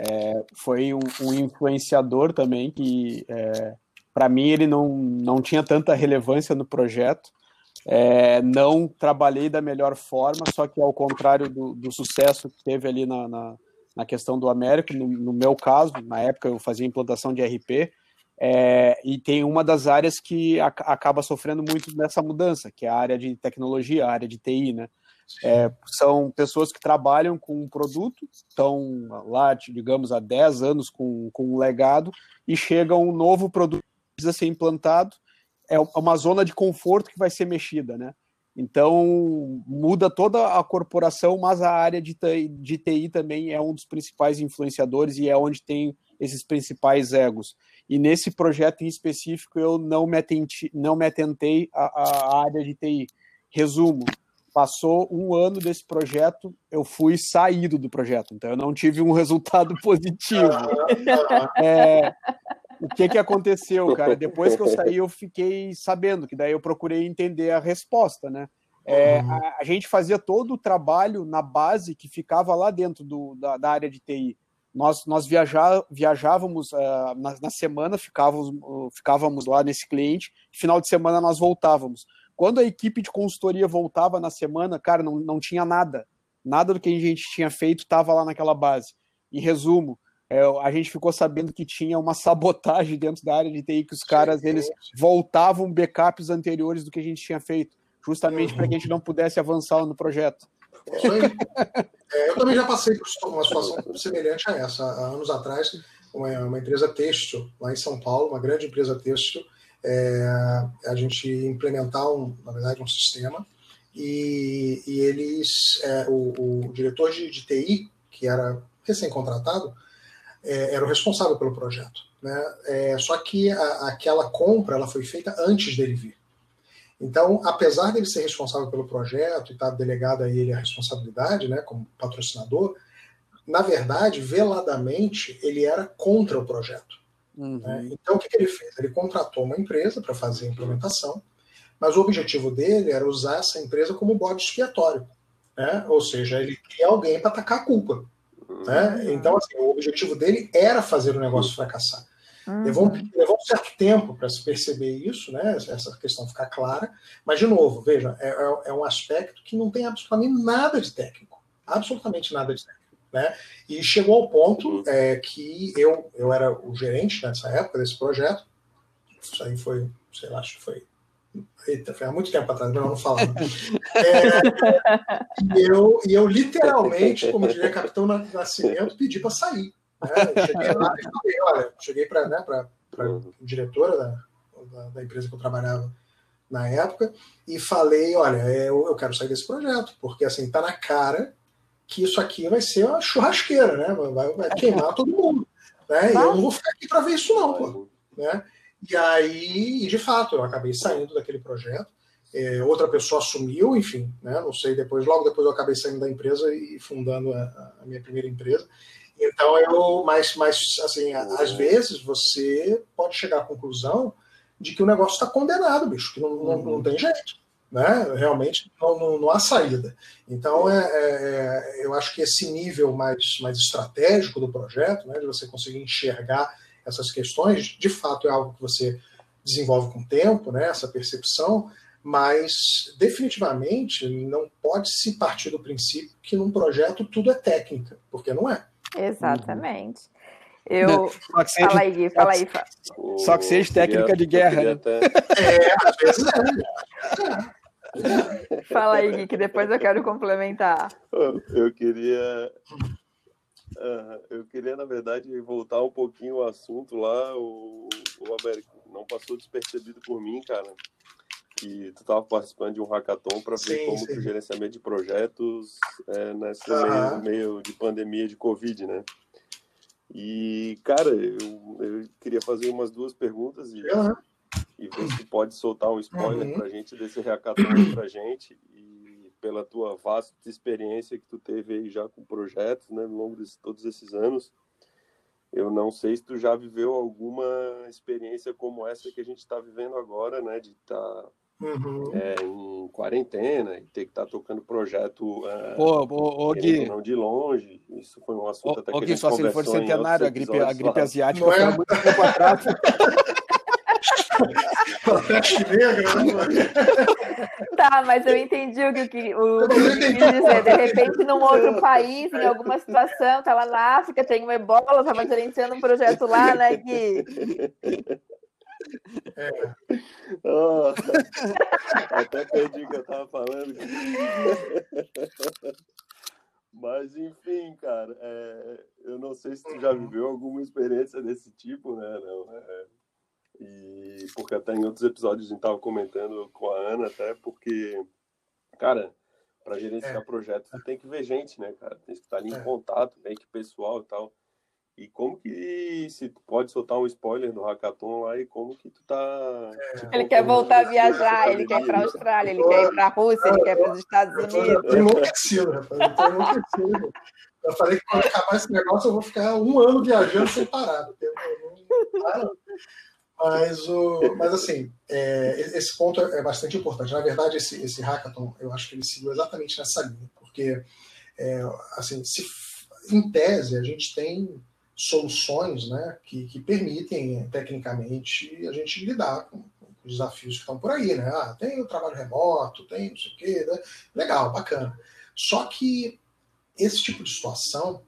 É, foi um, um, influenciador também que, é, para mim, ele não, não tinha tanta relevância no projeto, é, não trabalhei da melhor forma, só que ao contrário do, do sucesso que teve ali na, na, na questão do Américo, no, no, meu caso, na época eu fazia implantação de RP, é, e tem uma das áreas que a, acaba sofrendo muito nessa mudança, que é a área de tecnologia, a área de TI, né? É, são pessoas que trabalham com um produto, estão lá, digamos, há 10 anos com, com um legado, e chega um novo produto que precisa ser implantado, é uma zona de conforto que vai ser mexida, né? Então, muda toda a corporação, mas a área de TI, de TI também é um dos principais influenciadores e é onde tem esses principais egos. E nesse projeto em específico, eu não me, atenti, não me atentei à, à área de TI. Resumo, passou um ano desse projeto, eu fui saído do projeto, então eu não tive um resultado positivo. É, o que que aconteceu, cara? Depois que eu saí, eu fiquei sabendo, que daí eu procurei entender a resposta, né? É, uhum. a, a, gente fazia todo o trabalho na base que ficava lá dentro do, da, da área de TI. Nós, nós viajar, viajávamos uh, na, na, semana, ficávamos, uh, ficávamos lá nesse cliente, final de semana nós voltávamos. Quando a equipe de consultoria voltava na semana, cara, não, não tinha nada. Nada do que a gente tinha feito estava lá naquela base. Em resumo, é, a gente ficou sabendo que tinha uma sabotagem dentro da área de TI, que os caras eles voltavam backups anteriores do que a gente tinha feito, justamente para que a gente não pudesse avançar no projeto. É, eu também já passei por uma situação semelhante a essa. Há anos atrás, uma, uma empresa têxtil, lá em São Paulo, uma grande empresa têxtil, é, a gente implementar, um, na verdade, um sistema, e, e eles, é, o, o, diretor de, de TI, que era recém-contratado, é, era o responsável pelo projeto. Né? É, só que a, aquela compra ela foi feita antes dele vir. Então, apesar dele ser responsável pelo projeto e estar delegado a ele a responsabilidade, né, como patrocinador, na verdade, veladamente, ele era contra o projeto. Uhum. Né? Então, o que, que ele fez? Ele contratou uma empresa para fazer a implementação, mas o objetivo dele era usar essa empresa como bode expiatório. Né? Ou seja, ele queria alguém para atacar a culpa. Né? Uhum. Então, assim, o objetivo dele era fazer o negócio fracassar. Uhum. Levou, um, levou um certo tempo para se perceber isso, né? essa questão ficar clara, mas, de novo, veja, é, é, é um aspecto que não tem absolutamente nada de técnico. Absolutamente nada de técnico. Né? E chegou ao ponto é, que eu, eu era o gerente nessa época desse projeto. Isso aí foi, sei lá, acho que foi Eita, foi há muito tempo atrás, melhor não falar. É, e, eu, e eu literalmente, como diria Capitão Nascimento, pedi para sair. Né? Eu cheguei lá e falei, olha, cheguei para né, a diretora da, da, da, empresa que eu trabalhava na época e falei, olha, eu, eu quero sair desse projeto, porque assim, tá na cara que isso aqui vai ser uma churrasqueira, né? Vai, vai queimar todo mundo. Né? E eu não vou ficar aqui para ver isso, não, pô. Né? E aí, de fato, eu acabei saindo daquele projeto. É, outra pessoa assumiu, enfim, né, não sei, depois, logo depois eu acabei saindo da empresa e fundando a, a minha primeira empresa. Então eu, mas, mas assim, às vezes você pode chegar à conclusão de que o negócio está condenado, bicho, que não, não, não, uhum. tem jeito, né? Realmente não, não, não há saída. Então é, é, eu acho que esse nível mais, mais estratégico do projeto, né, de você conseguir enxergar essas questões, de fato é algo que você desenvolve com o tempo, né, essa percepção, mas definitivamente não pode se partir do princípio que num projeto tudo é técnica, porque não é. Exatamente. Eu. Só que seja, fala aí, Gui, fala aí. Fala. Só que seja técnica de guerra. Né? Até... É, às vezes é. Fala aí, Gui, que depois eu quero complementar. Eu queria Eu queria, na verdade, voltar um pouquinho ao assunto lá. O, o Américo não passou despercebido por mim, cara. Que tu estava participando de um hackathon para ver como sim. o gerenciamento de projetos é, nesse meio, meio, de pandemia de Covid, né? E, cara, eu, eu queria fazer umas duas perguntas e, e ver se pode soltar um spoiler uhum. para gente desse hackathon para gente. E pela tua vasta experiência que tu teve aí já com projetos, né, ao longo de todos esses anos. Eu não sei se tu já viveu alguma experiência como essa que a gente está vivendo agora, né, de estar tá, uhum. é, em quarentena e ter que estar tá tocando projeto é, Pô, ô, Gui. não de longe. Isso foi um assunto ô, até ô, que Gui, a gente só se ele for centenário, a gripe, a gripe asiática foi é? muito tempo atrás. tá, mas eu entendi o que o, que quis dizer. De repente, num outro país, em alguma situação, tá lá na África, tem uma ebola, tava gerenciando um projeto lá, né, Gui? É. Oh, até perdi o que eu tava falando. Mas, enfim, cara, é, eu não sei se tu já viveu alguma experiência desse tipo, né? Não, é, e porque até em outros episódios a gente estava comentando com a Ana, até porque, cara, para gerenciar é. projetos, você tem que ver gente, né, cara? Tem que estar ali em é. contato, meio que pessoal e tal. E como que, se tu pode soltar um spoiler do Hackathon lá, e como que tu tá... É. Ele quer voltar a viajar, ele quer ir para a Austrália, ele quer ir para a Rússia, ele quer ir para os Estados Unidos. Eu tô enlouquecido, rapaz, eu tô enlouquecido. Eu falei que quando acabar esse negócio eu vou ficar um ano viajando sem parar. Não, mas, o, mas assim, é, esse ponto é bastante importante. Na verdade, esse, esse hackathon, eu acho que ele seguiu exatamente nessa linha, porque, é, assim, se, em tese, a gente tem soluções né, que, que permitem, tecnicamente, a gente lidar com, os desafios que estão por aí. Né? Ah, tem o trabalho remoto, tem não sei o quê, né? legal, bacana. Só que esse tipo de situação,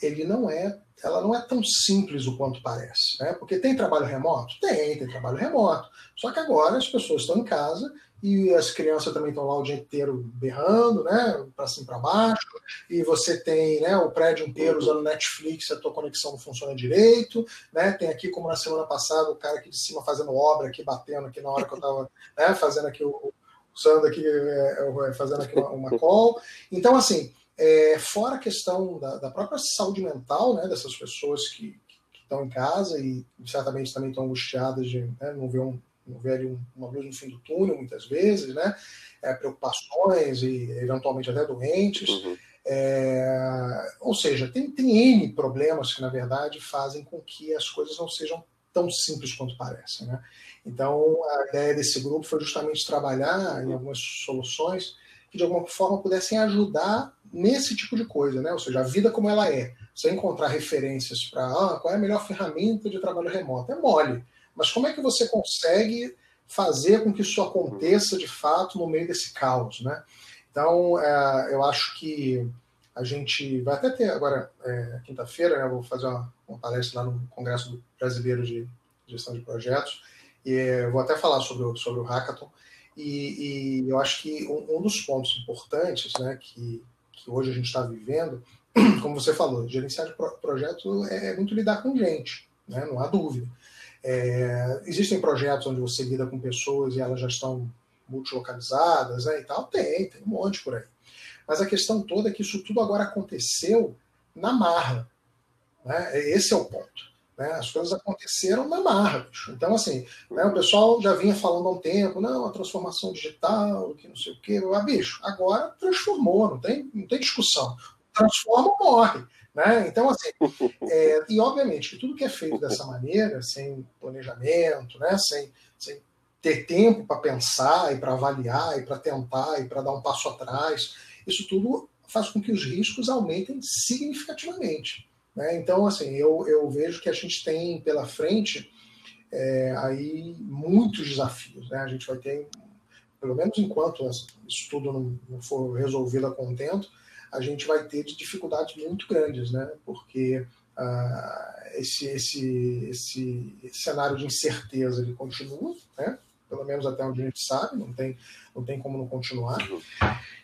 ele não é ela não é tão simples o quanto parece. Né? Porque tem trabalho remoto? Tem, tem trabalho remoto. Só que agora as pessoas estão em casa e as crianças também estão lá o dia inteiro berrando, né, para cima para baixo, e você tem, né, o prédio inteiro usando Netflix, a tua conexão não funciona direito, né, tem aqui como na semana passada o cara aqui de cima fazendo obra aqui batendo aqui na hora que eu estava, né, fazendo aqui o usando aqui é, é, fazendo aqui uma, uma call. Então assim, é, fora a questão da, da, própria saúde mental né, dessas pessoas que, que, estão em casa e certamente também estão angustiadas de né, não ver, um, não ver ali uma luz no fim do túnel, muitas vezes, né, é, preocupações e eventualmente até doentes. Uhum. É, ou seja, tem, tem N problemas que, na verdade, fazem com que as coisas não sejam tão simples quanto parecem. Né? Então, a ideia desse grupo foi justamente trabalhar em algumas soluções que de alguma forma pudessem ajudar nesse tipo de coisa, né? Ou seja, a vida como ela é. Você encontrar referências para ah, qual é a melhor ferramenta de trabalho remoto. É mole. Mas como é que você consegue fazer com que isso aconteça de fato no meio desse caos, né? Então, é, eu acho que a gente vai até ter agora, é, quinta-feira, né, eu vou fazer uma, uma, palestra lá no Congresso Brasileiro de Gestão de Projetos, e é, vou até falar sobre o, sobre o Hackathon, e, e eu acho que um, um, dos pontos importantes né, que, que hoje a gente está vivendo, como você falou, gerenciar de projeto é muito lidar com gente, né, não há dúvida. É, existem projetos onde você lida com pessoas e elas já estão multilocalizadas né, e tal? Tem, tem um monte por aí. Mas a questão toda é que isso tudo agora aconteceu na marra. Né? Esse é o ponto. Né? As coisas aconteceram na marra. Bicho. Então, assim, né, o pessoal já vinha falando há um tempo, não, a transformação digital, que não sei o quê. Ah, bicho, agora transformou, não tem, não tem discussão. Transforma ou morre. Né? Então, assim, é, e obviamente que tudo que é feito dessa maneira, sem planejamento, né, sem, sem ter tempo para pensar e para avaliar e para tentar e para dar um passo atrás, isso tudo faz com que os riscos aumentem significativamente. Né? Então, assim, eu, eu vejo que a gente tem pela frente é, aí muitos desafios. Né? A gente vai ter, pelo menos enquanto isso tudo não, não for resolvido a contento, a gente vai ter dificuldades muito grandes, né? porque ah, esse, esse, esse, esse, cenário de incerteza ele continua, né? pelo menos até onde a gente sabe, não tem, não tem como não continuar.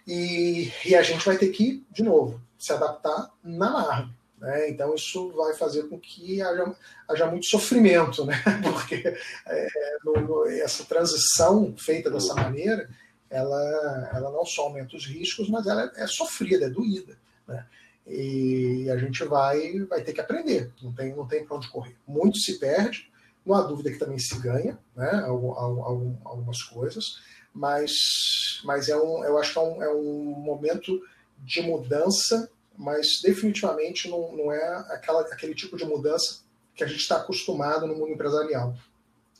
E, e a gente vai ter que, de novo, se adaptar na marra. Né? Então, isso vai fazer com que haja, haja muito sofrimento, né? porque é, no, no, essa transição feita dessa maneira, ela, ela não só aumenta os riscos, mas ela é, é sofrida, é doída. Né? E a gente vai, vai ter que aprender, não tem, não tem para onde correr. Muito se perde, não há dúvida que também se ganha né? algumas coisas, mas, mas é um, eu acho que é um, é um momento de mudança, mas definitivamente não, não é aquela, aquele tipo de mudança que a gente está acostumado no mundo empresarial,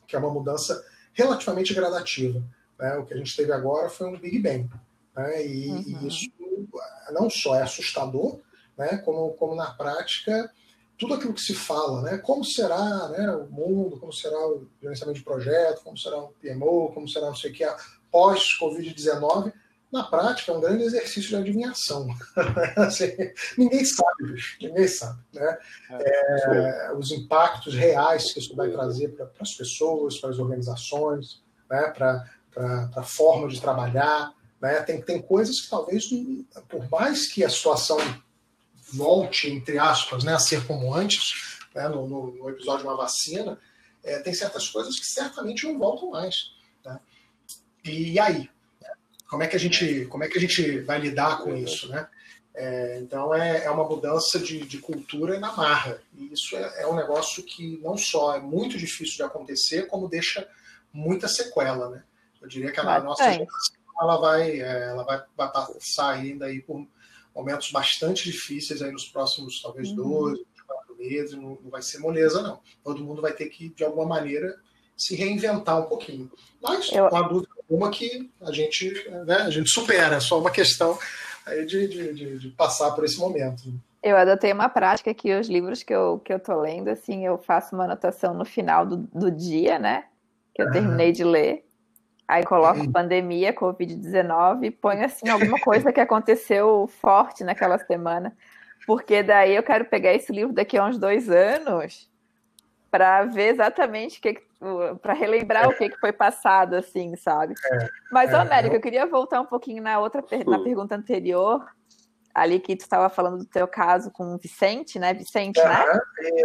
que é uma mudança relativamente gradativa. Né? O que a gente teve agora foi um Big Bang. Né? E, uhum. e, isso não só é assustador, né? como, como na prática, tudo aquilo que se fala, né? como será né, o mundo, como será o gerenciamento de projeto, como será o PMO, como será não sei o que, pós-Covid-19, na prática é um grande exercício de adivinhação. assim, ninguém sabe, bicho, ninguém sabe. Né? É, é os impactos reais que isso vai trazer para as pessoas, para as organizações, né? para a forma de trabalhar. Né? Tem, tem coisas que talvez, por mais que a situação volte, entre aspas, né, a ser como antes, né, no, no, no episódio de uma vacina, é, tem certas coisas que certamente não voltam mais. Né? E aí? Como é que a gente, como é que a gente vai lidar com isso? Né? É, então é, é uma mudança de, de, cultura na marra. E isso é, é, um negócio que não só é muito difícil de acontecer, como deixa muita sequela. Né? Eu diria que a nossa geração ela vai, é, ela vai, vai passar ainda aí por momentos bastante difíceis aí nos próximos, talvez, uhum. dois, quatro meses. Não, não vai ser moleza, não. Todo mundo vai ter que, de alguma maneira, se reinventar um pouquinho. Mas, Eu... com a dúvida uma que a gente, né, a gente supera, é só uma questão aí de, de, de, de, passar por esse momento. Eu adotei uma prática que os livros que eu, que eu tô lendo, assim, eu faço uma anotação no final do, do dia, né? Que eu terminei de ler. Aí coloco uhum. pandemia, Covid-19 e ponho assim alguma coisa que aconteceu forte naquela semana. Porque daí eu quero pegar esse livro daqui a uns dois anos para ver exatamente o que, para relembrar o que, que foi passado, assim, sabe? É, Mas, é, América, eu queria voltar um pouquinho na outra na pergunta anterior, ali que tu estava falando do teu caso com o Vicente, né? Vicente, né?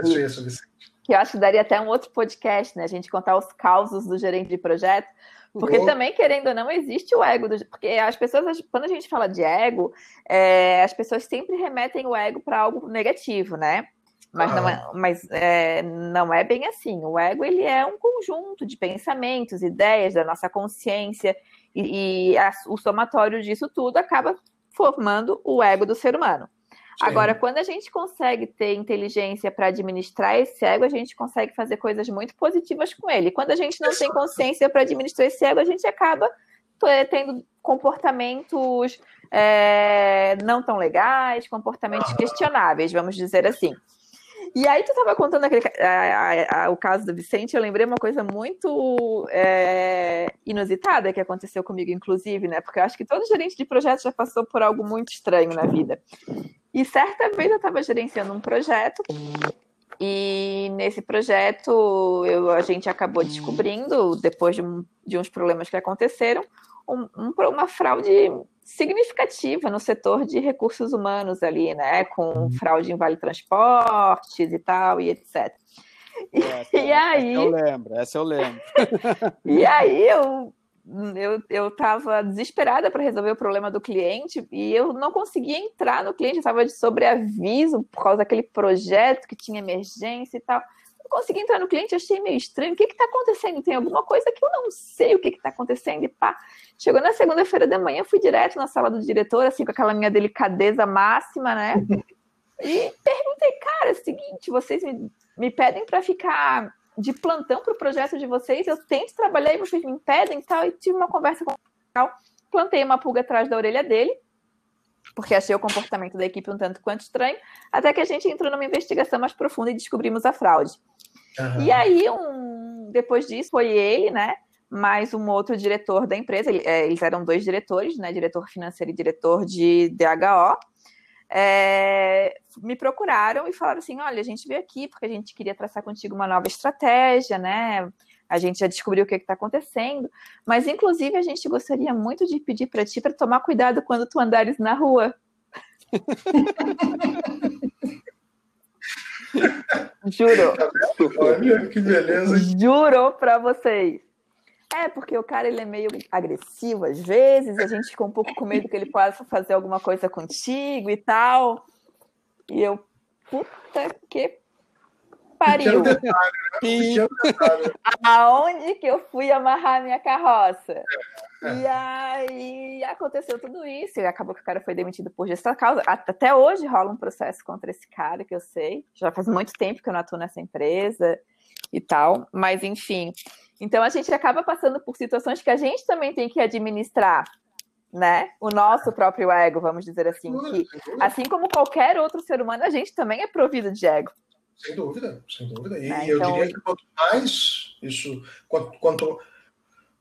Isso, isso, Vicente. Que eu acho que daria até um outro podcast, né? A gente contar os causos do gerente de projeto. Porque também, querendo ou não, existe o ego. Do, porque as pessoas, quando a gente fala de ego, é, as pessoas sempre remetem o ego para algo negativo, né? Mas, ah. não, é, mas é, não é bem assim. O ego ele é um conjunto de pensamentos, ideias da nossa consciência, e, e a, o somatório disso tudo acaba formando o ego do ser humano. Sim. Agora, quando a gente consegue ter inteligência para administrar esse ego, a gente consegue fazer coisas muito positivas com ele. Quando a gente não tem consciência para administrar esse ego, a gente acaba tendo comportamentos é, não tão legais, comportamentos questionáveis, vamos dizer assim. E aí tu estava contando aquele, a, a, o caso do Vicente, eu lembrei uma coisa muito é, inusitada que aconteceu comigo, inclusive, né? Porque eu acho que todo gerente de projeto já passou por algo muito estranho na vida. E certa vez eu estava gerenciando um projeto e nesse projeto eu, a gente acabou descobrindo, depois de, um, de uns problemas que aconteceram, um, um, uma fraude significativa no setor de recursos humanos ali, né? Com uhum. fraude em vale transportes e tal, e etc. Essa, e aí. Eu lembro, essa eu lembro. e aí eu eu, eu tava desesperada para resolver o problema do cliente e eu não conseguia entrar no cliente, estava de sobreaviso por causa daquele projeto que tinha emergência e tal. Não consegui entrar no cliente, achei meio estranho. O que está acontecendo? Tem alguma coisa que eu não sei o que está acontecendo e pá. Chegou na segunda-feira da manhã, fui direto na sala do diretor, assim, com aquela minha delicadeza máxima, né? E perguntei, cara, é o seguinte, vocês me, me pedem para ficar de plantão para o projeto de vocês, eu tento trabalhar e vocês me impedem e tal. E tive uma conversa com o plantei uma pulga atrás da orelha dele, porque achei o comportamento da equipe um tanto quanto estranho, até que a gente entrou numa investigação mais profunda e descobrimos a fraude. Uhum. E aí, um, depois disso, foi ele, né? Mais um outro diretor da empresa, é, eles eram dois diretores, né? Diretor financeiro e diretor de DHO é, me procuraram e falaram assim: olha, a gente veio aqui porque a gente queria traçar contigo uma nova estratégia, né? A gente já descobriu o que está acontecendo, mas inclusive a gente gostaria muito de pedir para ti para tomar cuidado quando tu andares na rua. Juro. Olha que beleza. Juro para vocês. É, porque o cara ele é meio agressivo às vezes, a gente fica um pouco com medo que ele possa fazer alguma coisa contigo e tal. E eu, puta que pariu. Detalhe, né? Aonde que eu fui amarrar minha carroça? É. E aí aconteceu tudo isso, e acabou que o cara foi demitido por justa causa. Até hoje rola um processo contra esse cara, que eu sei. Já faz muito tempo que eu não atuo nessa empresa e tal, mas enfim. Então a gente acaba passando por situações que a gente também tem que administrar, né? O nosso próprio ego, vamos dizer assim. Que, assim como qualquer outro ser humano, a gente também é provido de ego. Sem dúvida, sem dúvida. E é, eu então... diria que quanto mais isso, quanto, quanto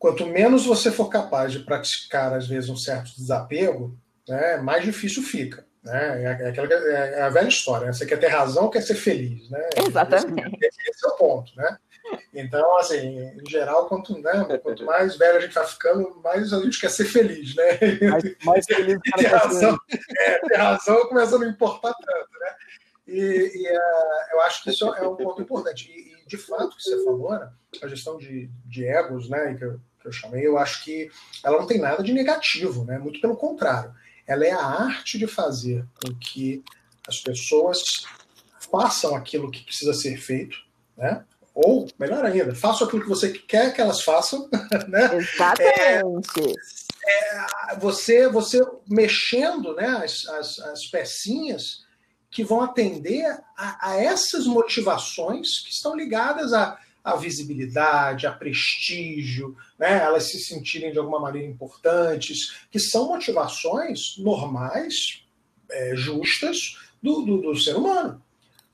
quanto menos você for capaz de praticar, às vezes, um certo desapego, né, mais difícil fica. Né? É, aquela, é a velha história. Né? Você quer ter razão ou quer ser feliz? Né? Exatamente. Esse, esse, é o ponto. Né? Então, assim, em geral, quanto, né, quanto mais velho a gente vai ficando, mais a gente quer ser feliz. Né? Mais, mais feliz ter razão, é, ter razão começa a não importar tanto. Né? E, e uh, eu acho que isso é um ponto importante. E, e de fato, que você falou, né, a gestão de, de egos, né, que eu, que eu chamei, eu acho que ela não tem nada de negativo, né? muito pelo contrário. Ela é a arte de fazer com que as pessoas façam aquilo que precisa ser feito, né? ou, melhor ainda, façam aquilo que você quer que elas façam. Né? Exatamente. É, é, você, você mexendo né, as, as, as pecinhas que vão atender a, a essas motivações que estão ligadas a a visibilidade, a prestígio, né? elas se sentirem de alguma maneira importantes, que são motivações normais, é, justas do, do, do, ser humano.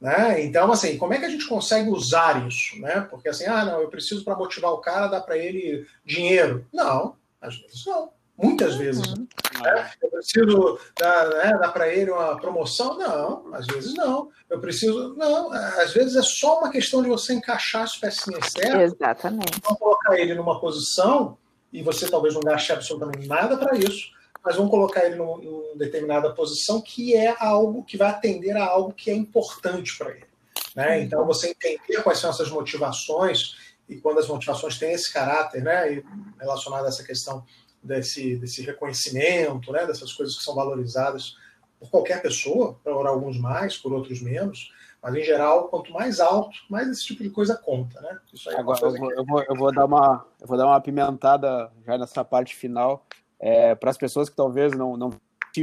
Né? Então, assim, como é que a gente consegue usar isso? Né? Porque assim, ah, não, eu preciso para motivar o cara dar para ele dinheiro. Não, às vezes não. Muitas vezes. Uhum. Né? Eu preciso dar, né, dar para ele uma promoção? Não, às vezes não. Eu preciso. Não, às vezes é só uma questão de você encaixar as pecinhas certas. Exatamente. Vamos colocar ele numa posição, e você talvez não gaste absolutamente nada para isso, mas vamos colocar ele numa, numa determinada posição que é algo que vai atender a algo que é importante para ele. Né? Uhum. Então, você entender quais são essas motivações, e quando as motivações têm esse caráter, né, relacionado a essa questão desse, desse reconhecimento, né, dessas coisas que são valorizadas por qualquer pessoa, por alguns mais, por outros menos, mas em geral, quanto mais alto, mais esse tipo de coisa conta, né? Isso aí é Agora, eu vou, eu, vou, eu, vou, dar uma, eu vou dar uma apimentada já nessa parte final é, para as pessoas que talvez não não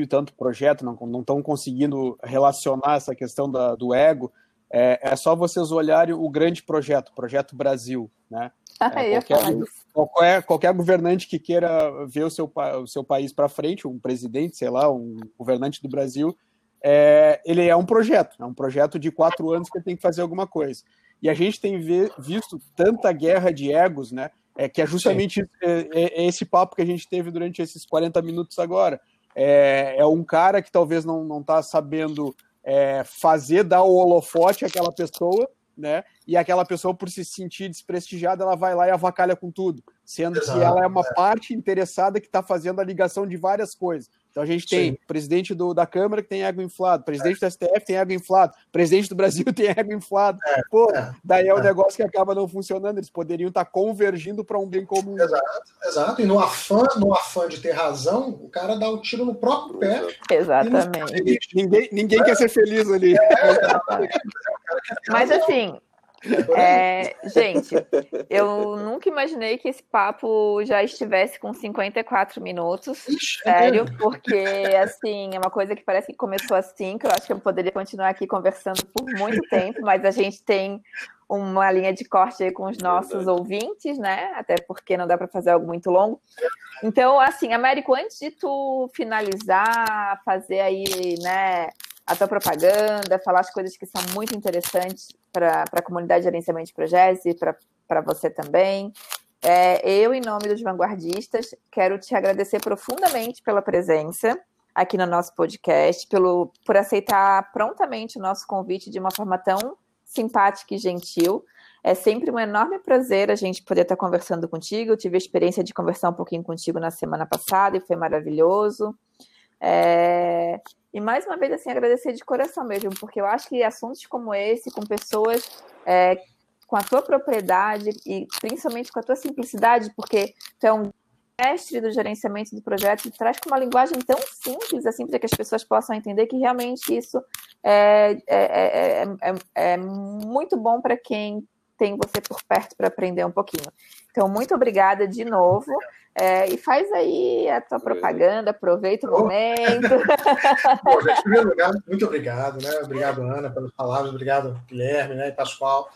tanto projeto, não estão conseguindo relacionar essa questão da, do ego. É, é só vocês olharem o grande projeto, o Projeto Brasil, né? É, qualquer, qualquer, qualquer, governante que queira ver o seu, o seu país para frente, um presidente, sei lá, um governante do Brasil, é, ele é um projeto, é um projeto de quatro anos que tem que fazer alguma coisa. E a gente tem visto tanta guerra de egos, né? É, que é justamente é, é, é, esse papo que a gente teve durante esses 40 minutos agora. É, é um cara que talvez não está sabendo é, fazer, dar o holofote àquela pessoa, né? E aquela pessoa, por se sentir desprestigiada, ela vai lá e avacalha com tudo, sendo Exato, que ela é uma é. parte interessada que está fazendo a ligação de várias coisas. Então a gente tem Sim. presidente do, da Câmara que tem ego inflado, presidente é. do STF tem ego inflado, presidente do Brasil tem ego inflado. É. Pô, é. daí é o um é. negócio que acaba não funcionando. Eles poderiam estar tá convergindo para um bem comum. Exato, exato. E no afã, no afã de ter razão, o cara dá o um tiro no próprio pé. Exatamente. Ninguém, ninguém quer ser feliz ali. Mas assim, é, gente, eu nunca imaginei que esse papo já estivesse com 54 minutos, sério, porque assim, é uma coisa que parece que começou assim, que eu acho que eu poderia continuar aqui conversando por muito tempo, mas a gente tem uma linha de corte aí com os nossos ouvintes, né? Até porque não dá para fazer algo muito longo. Então, assim, Américo, antes de tu finalizar, fazer aí, né, a tua propaganda, falar as coisas que são muito interessantes para a comunidade de gerenciamento de projetos e para você também. É, eu, em nome dos vanguardistas, quero te agradecer profundamente pela presença aqui no nosso podcast, pelo, por aceitar prontamente o nosso convite de uma forma tão simpática e gentil. É sempre um enorme prazer a gente poder estar conversando contigo. Eu tive a experiência de conversar um pouquinho contigo na semana passada e foi maravilhoso. É... E mais uma vez, assim, agradecer de coração mesmo, porque eu acho que assuntos como esse, com pessoas é, com a tua propriedade e principalmente com a tua simplicidade, porque tu é um mestre do gerenciamento do projeto, traz com uma linguagem tão simples, assim, para que as pessoas possam entender que realmente isso é, é, é, é muito bom para quem tem você por perto para aprender um pouquinho. Então, muito obrigada de novo. É, e faz aí a tua propaganda, aproveita o momento. Bom, gente, em primeiro lugar, muito obrigado, né? Obrigado, Ana, pelas palavras, obrigado, Guilherme né, e Pascoal,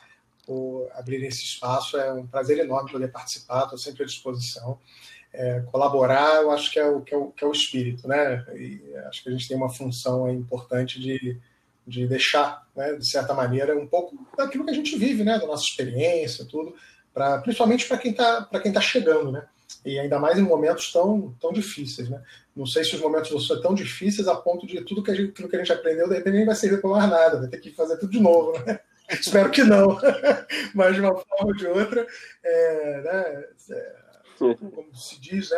por abrir esse espaço. É um prazer enorme poder participar, estou sempre à disposição. É, colaborar, eu acho que é, o, que, é o, que é o espírito, né? E acho que a gente tem uma função importante de, de deixar, né, de certa maneira, um pouco daquilo que a gente vive, né? Da nossa experiência, tudo, pra, principalmente para quem está tá chegando, né? E ainda mais em momentos tão, tão difíceis, né? Não sei se os momentos vão ser tão difíceis a ponto de tudo que a gente, que a gente aprendeu, de repente nem vai servir para mais nada, vai ter que fazer tudo de novo, né? Espero que não, mas de uma forma ou de outra, é, né, é, como se diz, né,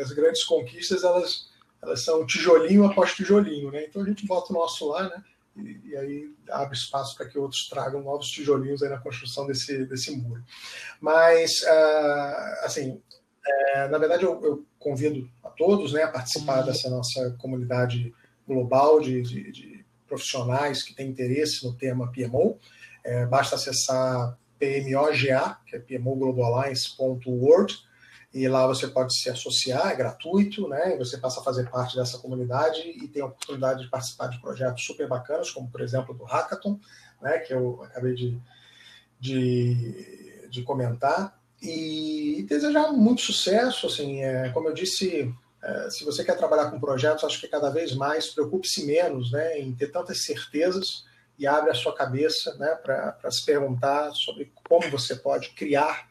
as grandes conquistas elas, elas são tijolinho após tijolinho, né? Então a gente bota o nosso lá, né? E, e aí abre espaço para que outros tragam novos tijolinhos aí na construção desse, desse muro. Mas, uh, assim, é, na verdade, eu, eu, convido a todos né, a participar dessa nossa comunidade global de, de, de profissionais que têm interesse no tema PMO. É, basta acessar PMOGA, que é pmoglobaliance.org, e lá você pode se associar, é gratuito, né? E você passa a fazer parte dessa comunidade e tem a oportunidade de participar de projetos super bacanas, como por exemplo do Hackathon, né? Que eu acabei de, de, de comentar e desejar muito sucesso. Assim, é, como eu disse, é, se você quer trabalhar com projetos, acho que cada vez mais preocupe-se menos né, em ter tantas certezas e abre a sua cabeça né, para se perguntar sobre como você pode criar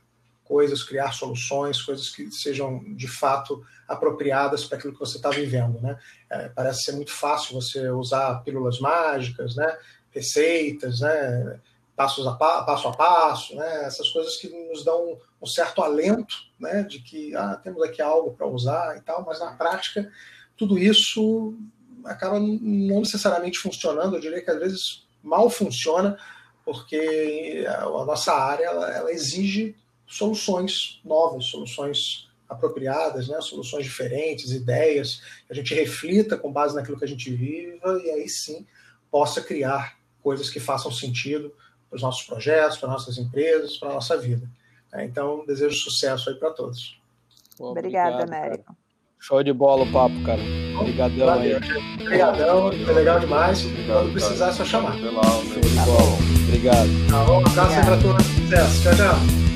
coisas, criar soluções, coisas que sejam de fato apropriadas para aquilo que você está vivendo. Né? É, parece ser muito fácil você usar pílulas mágicas, né, receitas, né, passos a pa, passo a passo, né? essas coisas que nos dão um certo alento né? de que ah, temos aqui algo para usar e tal, mas na prática tudo isso acaba não necessariamente funcionando, eu diria que às vezes mal funciona, porque a, nossa área ela, ela exige soluções novas, soluções apropriadas, né? soluções diferentes, ideias, que a gente reflita com base naquilo que a gente viva e aí sim possa criar coisas que façam sentido para os nossos projetos, para nossas empresas, para a nossa vida. É, então, desejo sucesso aí para todos. Obrigada, Américo. Show de bola o papo, cara. Obrigadão aí. Obrigadão, foi legal demais. Obrigado, Quando precisar, é só chamar. Show de bola. Obrigado. Tá bom, um abraço para todos. Sucesso. Tchau, tchau.